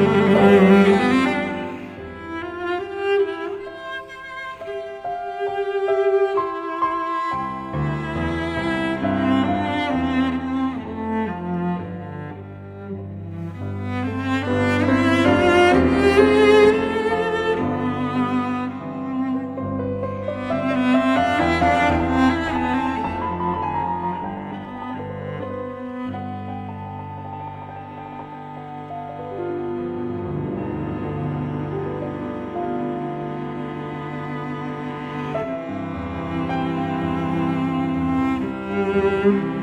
Amen. Música